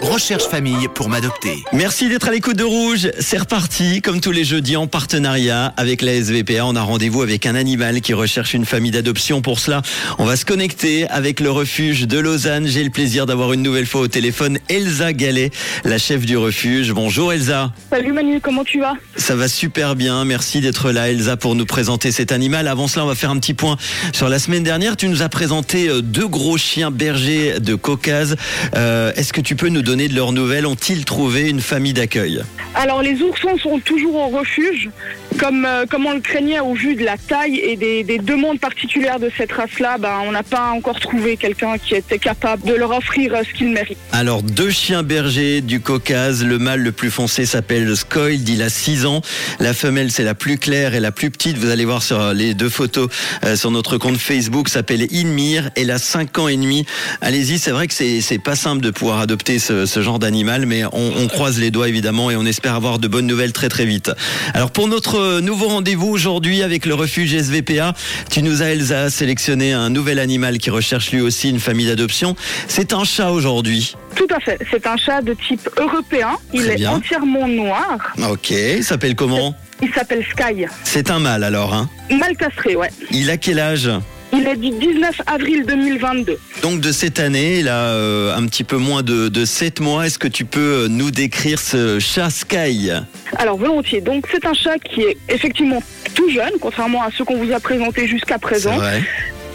Recherche famille pour m'adopter. Merci d'être à l'écoute de Rouge. C'est reparti, comme tous les jeudis, en partenariat avec la SVPA. On a rendez-vous avec un animal qui recherche une famille d'adoption. Pour cela, on va se connecter avec le refuge de Lausanne. J'ai le plaisir d'avoir une nouvelle fois au téléphone Elsa Gallet, la chef du refuge. Bonjour Elsa. Salut Manu, comment tu vas? Ça va super bien. Merci d'être là Elsa pour nous présenter cet animal. Avant cela, on va faire un petit point sur la semaine dernière. Tu nous as présenté euh, deux gros chiens bergers de Caucase. Euh, Est-ce que tu peux nous donner de leurs nouvelles? Ont-ils trouvé une famille d'accueil? Alors les oursons sont toujours au refuge, comme, euh, comme on le craignait au vu de la taille et des, des demandes particulières de cette race-là. Ben, on n'a pas encore trouvé quelqu'un qui était capable de leur offrir euh, ce qu'ils méritent. Alors, deux chiens bergers du Caucase. Le mâle le plus foncé s'appelle Skold, il a 6 ans. La femelle, c'est la plus claire et la plus petite. Vous allez voir sur les deux photos euh, sur notre compte Facebook, s'appelle Inmir. Elle a 5 ans et demi. Allez-y, c'est vrai que c'est pas simple de pouvoir adopter ce, ce genre d'animal, mais on, on croise les doigts évidemment et on espère avoir de bonnes nouvelles très très vite. Alors, pour notre nouveau rendez-vous aujourd'hui avec le refuge SVPA, tu nous as, Elsa, sélectionné un nouvel animal qui recherche lui aussi une famille d'adoption. C'est un chat aujourd'hui. Tout à fait, c'est un chat de type européen. Il est entièrement noir. Ok, il s'appelle comment Il s'appelle Sky. C'est un mâle alors, hein Mal castré, ouais. Il a quel âge Il est du 19 avril 2022. Donc de cette année, il a euh, un petit peu moins de, de 7 mois. Est-ce que tu peux euh, nous décrire ce chat Sky? Alors volontiers, donc c'est un chat qui est effectivement tout jeune, contrairement à ceux qu'on vous a présentés jusqu'à présent.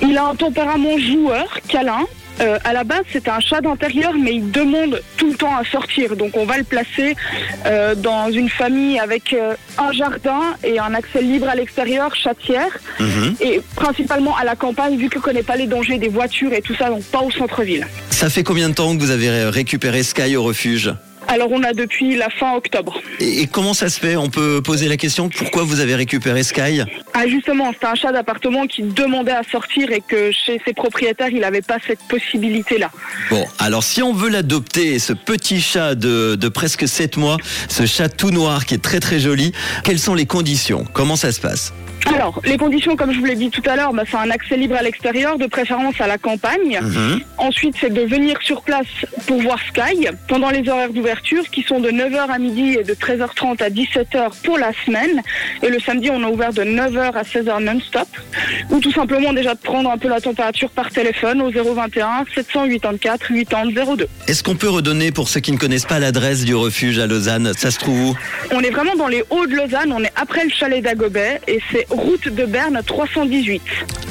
Il a un tempérament joueur, câlin. Euh, à la base, c'était un chat d'intérieur, mais il demande tout le temps à sortir. Donc, on va le placer euh, dans une famille avec euh, un jardin et un accès libre à l'extérieur, chatière, Mhm. et principalement à la campagne, vu qu'il ne connaît pas les dangers des voitures et tout ça, donc pas au centre-ville. Ça fait combien de temps que vous avez ré- récupéré Sky au refuge? Alors, on a depuis la fin octobre. et, et comment ça se fait? On peut poser la question pourquoi vous avez récupéré Sky? Ah, justement, c'était un chat d'appartement qui demandait à sortir et que chez ses propriétaires, il n'avait pas cette possibilité-là. Bon, alors si on veut l'adopter, ce petit chat de, de presque 7 mois, ce chat tout noir qui est très très joli, quelles sont les conditions? Comment ça se passe? Alors, les conditions, comme je vous l'ai dit tout à l'heure, bah, c'est un accès libre à l'extérieur, de préférence à la campagne. Mhm. Ensuite, c'est de venir sur place pour voir Sky pendant les horaires d'ouverture qui sont de 9h à midi et de 13h30 à 17h pour la semaine. Et le samedi, on a ouvert de 9h à 16h non-stop. Ou tout simplement déjà de prendre un peu la température par téléphone au 021 784 80 02. Est-ce qu'on peut redonner pour ceux qui ne connaissent pas l'adresse du refuge à Lausanne Ça se trouve où? On est vraiment dans les hauts de Lausanne, on est après le chalet d'Agobet et c'est route de Berne 318.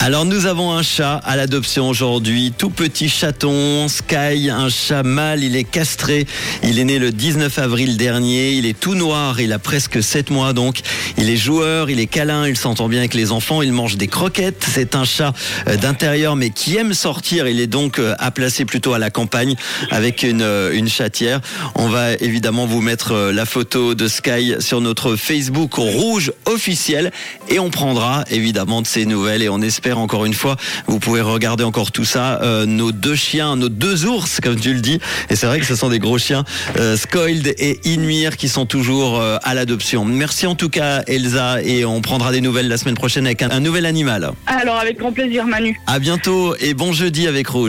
Alors nous avons un chat à l'adoption aujourd'hui, tout petit chaton, Sky, un chat mâle, il est castré, il est né le 19 avril dernier, il est tout noir, il a presque 7 mois donc, il est joueur, il est câlin, il s'entend bien avec les enfants, il mange des croquettes, c'est un chat euh, d'intérieur mais qui aime sortir, il est donc euh, à placer plutôt à la campagne avec une, euh, une chatière. On va évidemment vous mettre la photo de Sky sur notre Facebook rouge officiel et on prendra évidemment de ces nouvelles et on espère encore une fois, vous pouvez regarder encore tout ça, euh, nos deux chiens, nos deux ours comme tu le dis, et c'est vrai que ce sont des gros chiens, euh, et Inmir qui sont toujours euh, à l'adoption. Merci en tout cas Elsa et on prendra des nouvelles la semaine prochaine avec un, un nouvel animal. Alors avec grand plaisir Manu. À bientôt et bon jeudi avec Rouge.